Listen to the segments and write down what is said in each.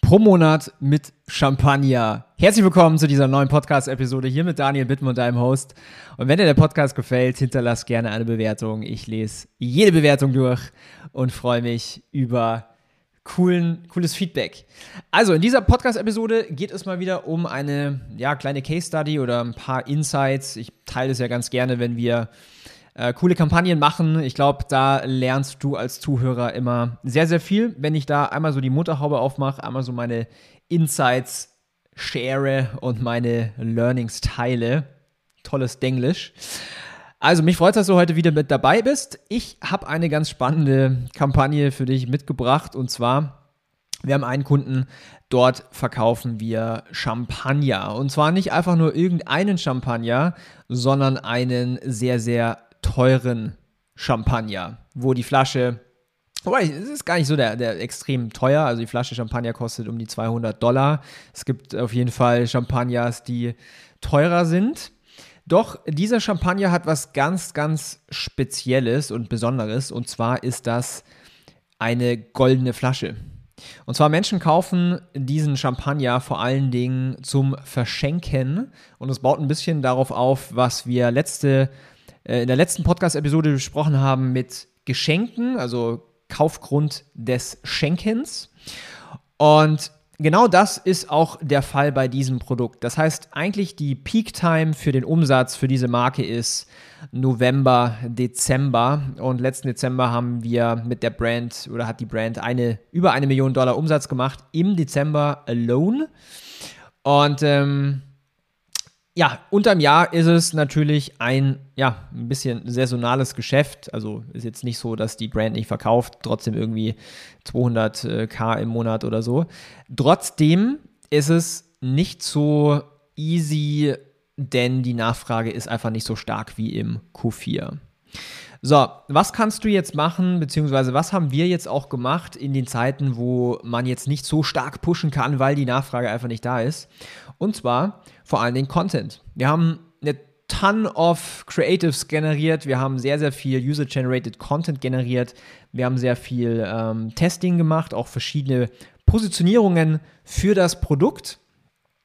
pro Monat mit Champagner. Herzlich willkommen zu dieser neuen Podcast-Episode hier mit Daniel Bittmann, deinem Host. Und wenn dir der Podcast gefällt, hinterlass gerne eine Bewertung. Ich lese jede Bewertung durch und freue mich über coolen, cooles Feedback. Also in dieser Podcast-Episode geht es mal wieder um eine ja, kleine Case-Study oder ein paar Insights. Ich teile es ja ganz gerne, wenn wir äh, coole Kampagnen machen. Ich glaube, da lernst du als Zuhörer immer sehr, sehr viel. Wenn ich da einmal so die Mutterhaube aufmache, einmal so meine Insights share und meine Learnings teile. Tolles Denglisch. Also, mich freut es, dass du heute wieder mit dabei bist. Ich habe eine ganz spannende Kampagne für dich mitgebracht und zwar, wir haben einen Kunden, dort verkaufen wir Champagner. Und zwar nicht einfach nur irgendeinen Champagner, sondern einen sehr, sehr teuren Champagner, wo die Flasche, wobei es ist gar nicht so der, der extrem teuer, also die Flasche Champagner kostet um die 200 Dollar. Es gibt auf jeden Fall Champagners, die teurer sind. Doch dieser Champagner hat was ganz, ganz Spezielles und Besonderes. Und zwar ist das eine goldene Flasche. Und zwar Menschen kaufen diesen Champagner vor allen Dingen zum Verschenken. Und es baut ein bisschen darauf auf, was wir letzte, in der letzten Podcast-Episode besprochen haben mit Geschenken, also Kaufgrund des Schenkens. Und Genau das ist auch der Fall bei diesem Produkt. Das heißt, eigentlich die Peak Time für den Umsatz für diese Marke ist November, Dezember. Und letzten Dezember haben wir mit der Brand oder hat die Brand eine über eine Million Dollar Umsatz gemacht im Dezember alone. Und ähm, ja, unterm Jahr ist es natürlich ein, ja, ein bisschen saisonales Geschäft. Also ist jetzt nicht so, dass die Brand nicht verkauft, trotzdem irgendwie 200k im Monat oder so. Trotzdem ist es nicht so easy, denn die Nachfrage ist einfach nicht so stark wie im Q4. So, was kannst du jetzt machen, beziehungsweise was haben wir jetzt auch gemacht in den Zeiten, wo man jetzt nicht so stark pushen kann, weil die Nachfrage einfach nicht da ist? Und zwar vor allen Dingen Content. Wir haben eine Ton of Creatives generiert, wir haben sehr, sehr viel User-Generated Content generiert, wir haben sehr viel ähm, Testing gemacht, auch verschiedene Positionierungen für das Produkt.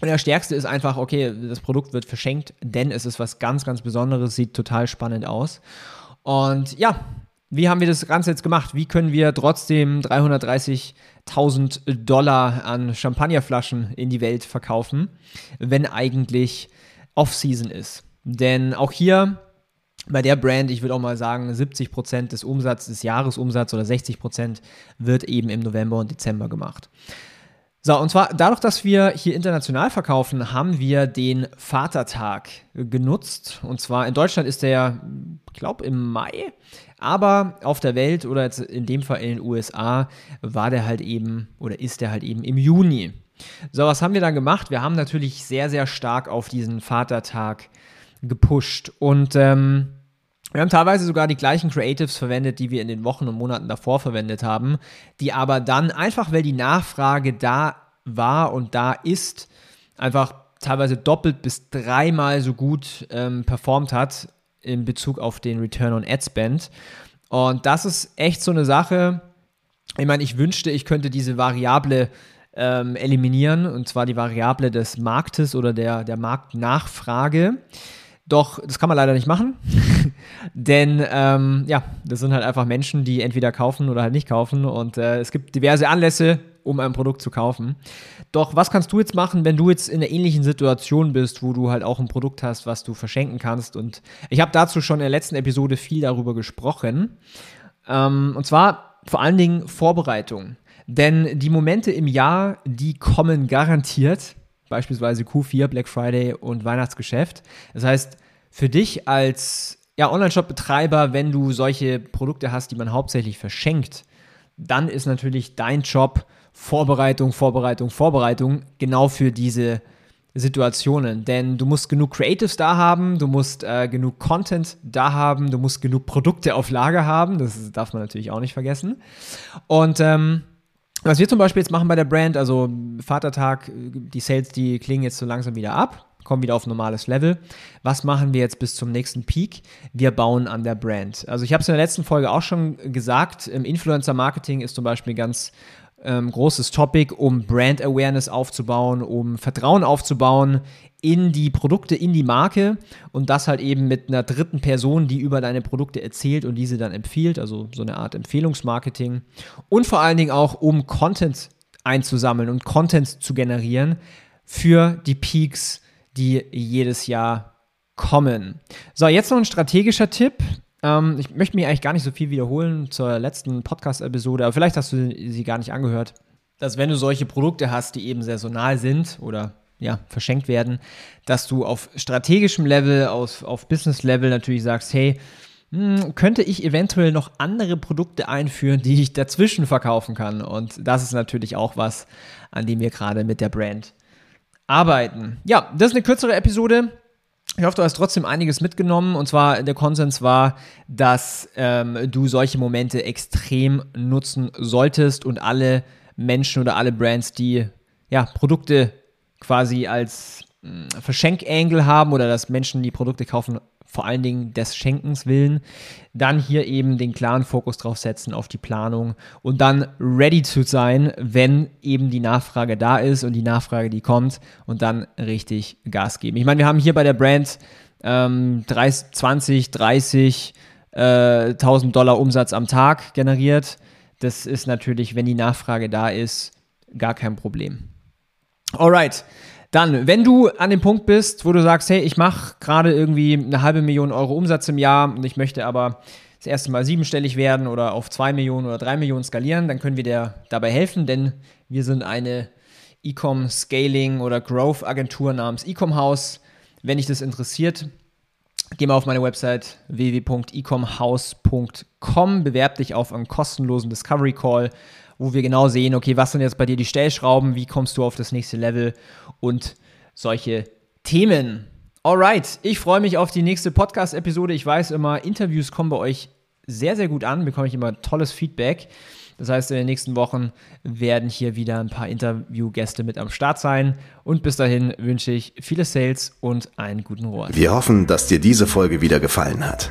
Und der stärkste ist einfach, okay, das Produkt wird verschenkt, denn es ist was ganz, ganz Besonderes, sieht total spannend aus. Und ja, wie haben wir das Ganze jetzt gemacht? Wie können wir trotzdem 330.000 Dollar an Champagnerflaschen in die Welt verkaufen, wenn eigentlich Off-Season ist? Denn auch hier bei der Brand, ich würde auch mal sagen, 70% des Umsatzes, des Jahresumsatzes oder 60% wird eben im November und Dezember gemacht. So, und zwar dadurch, dass wir hier international verkaufen, haben wir den Vatertag genutzt. Und zwar in Deutschland ist der, ich glaube, im Mai. Aber auf der Welt oder jetzt in dem Fall in den USA war der halt eben oder ist der halt eben im Juni. So, was haben wir dann gemacht? Wir haben natürlich sehr, sehr stark auf diesen Vatertag gepusht. Und ähm, wir haben teilweise sogar die gleichen Creatives verwendet, die wir in den Wochen und Monaten davor verwendet haben, die aber dann einfach, weil die Nachfrage da war und da ist, einfach teilweise doppelt bis dreimal so gut ähm, performt hat in Bezug auf den Return on Ad Spend. Und das ist echt so eine Sache. Ich meine, ich wünschte, ich könnte diese Variable ähm, eliminieren, und zwar die Variable des Marktes oder der, der Marktnachfrage. Doch das kann man leider nicht machen, denn ähm, ja, das sind halt einfach Menschen, die entweder kaufen oder halt nicht kaufen und äh, es gibt diverse Anlässe, um ein Produkt zu kaufen. Doch was kannst du jetzt machen, wenn du jetzt in einer ähnlichen Situation bist, wo du halt auch ein Produkt hast, was du verschenken kannst? Und ich habe dazu schon in der letzten Episode viel darüber gesprochen. Ähm, und zwar vor allen Dingen Vorbereitung. Denn die Momente im Jahr, die kommen garantiert beispielsweise Q4, Black Friday und Weihnachtsgeschäft. Das heißt, für dich als ja, Online-Shop-Betreiber, wenn du solche Produkte hast, die man hauptsächlich verschenkt, dann ist natürlich dein Job Vorbereitung, Vorbereitung, Vorbereitung genau für diese Situationen, denn du musst genug Creatives da haben, du musst äh, genug Content da haben, du musst genug Produkte auf Lager haben, das darf man natürlich auch nicht vergessen. Und ähm, was wir zum Beispiel jetzt machen bei der Brand, also Vatertag, die Sales, die klingen jetzt so langsam wieder ab, kommen wieder auf normales Level. Was machen wir jetzt bis zum nächsten Peak? Wir bauen an der Brand. Also ich habe es in der letzten Folge auch schon gesagt, im Influencer Marketing ist zum Beispiel ganz ähm, großes Topic, um Brand Awareness aufzubauen, um Vertrauen aufzubauen in die Produkte, in die Marke und das halt eben mit einer dritten Person, die über deine Produkte erzählt und diese dann empfiehlt, also so eine Art Empfehlungsmarketing und vor allen Dingen auch, um Content einzusammeln und Content zu generieren für die Peaks, die jedes Jahr kommen. So, jetzt noch ein strategischer Tipp. Ähm, ich möchte mich eigentlich gar nicht so viel wiederholen zur letzten Podcast-Episode, aber vielleicht hast du sie gar nicht angehört. Dass wenn du solche Produkte hast, die eben saisonal sind oder ja, verschenkt werden, dass du auf strategischem Level, auf, auf Business-Level natürlich sagst, hey, hm, könnte ich eventuell noch andere Produkte einführen, die ich dazwischen verkaufen kann. Und das ist natürlich auch was, an dem wir gerade mit der Brand arbeiten. Ja, das ist eine kürzere Episode. Ich hoffe, du hast trotzdem einiges mitgenommen. Und zwar der Konsens war, dass ähm, du solche Momente extrem nutzen solltest und alle Menschen oder alle Brands, die ja, Produkte quasi als äh, Verschenkangle haben oder dass Menschen die Produkte kaufen, vor allen Dingen des Schenkens willen, dann hier eben den klaren Fokus drauf setzen auf die Planung und dann ready zu sein, wenn eben die Nachfrage da ist und die Nachfrage, die kommt und dann richtig Gas geben. Ich meine, wir haben hier bei der Brand ähm, 30, 20, 30 äh, 1000 Dollar Umsatz am Tag generiert. Das ist natürlich, wenn die Nachfrage da ist, gar kein Problem. Alright. Dann, wenn du an dem Punkt bist, wo du sagst, hey, ich mache gerade irgendwie eine halbe Million Euro Umsatz im Jahr und ich möchte aber das erste Mal siebenstellig werden oder auf zwei Millionen oder drei Millionen skalieren, dann können wir dir dabei helfen, denn wir sind eine E-Com Scaling oder Growth Agentur namens Ecom House. Wenn dich das interessiert, geh mal auf meine Website www.ecomhouse.com, bewerb dich auf einen kostenlosen Discovery Call wo wir genau sehen, okay, was sind jetzt bei dir die Stellschrauben, wie kommst du auf das nächste Level und solche Themen. Alright, ich freue mich auf die nächste Podcast-Episode. Ich weiß immer, Interviews kommen bei euch sehr, sehr gut an, bekomme ich immer tolles Feedback. Das heißt, in den nächsten Wochen werden hier wieder ein paar Interviewgäste mit am Start sein. Und bis dahin wünsche ich viele Sales und einen guten Rohr. Wir hoffen, dass dir diese Folge wieder gefallen hat.